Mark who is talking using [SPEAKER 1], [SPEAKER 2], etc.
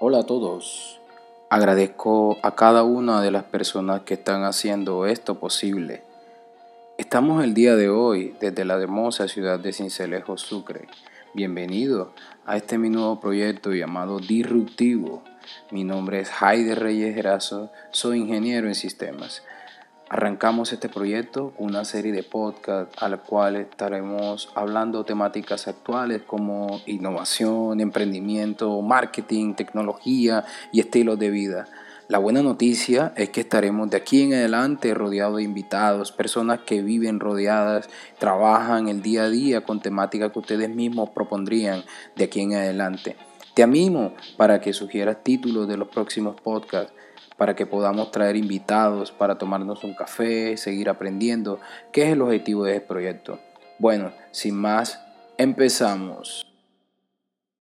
[SPEAKER 1] Hola a todos. Agradezco a cada una de las personas que están haciendo esto posible. Estamos el día de hoy desde la hermosa ciudad de Cincelejo, Sucre. Bienvenido a este mi nuevo proyecto llamado Disruptivo. Mi nombre es Jaide Reyes Gerazo, soy ingeniero en sistemas. Arrancamos este proyecto una serie de podcasts a la cual estaremos hablando temáticas actuales como innovación, emprendimiento, marketing, tecnología y estilos de vida. La buena noticia es que estaremos de aquí en adelante rodeados de invitados, personas que viven rodeadas, trabajan el día a día con temáticas que ustedes mismos propondrían de aquí en adelante. Te animo para que sugieras títulos de los próximos podcasts para que podamos traer invitados para tomarnos un café, seguir aprendiendo, qué es el objetivo de este proyecto. Bueno, sin más, empezamos.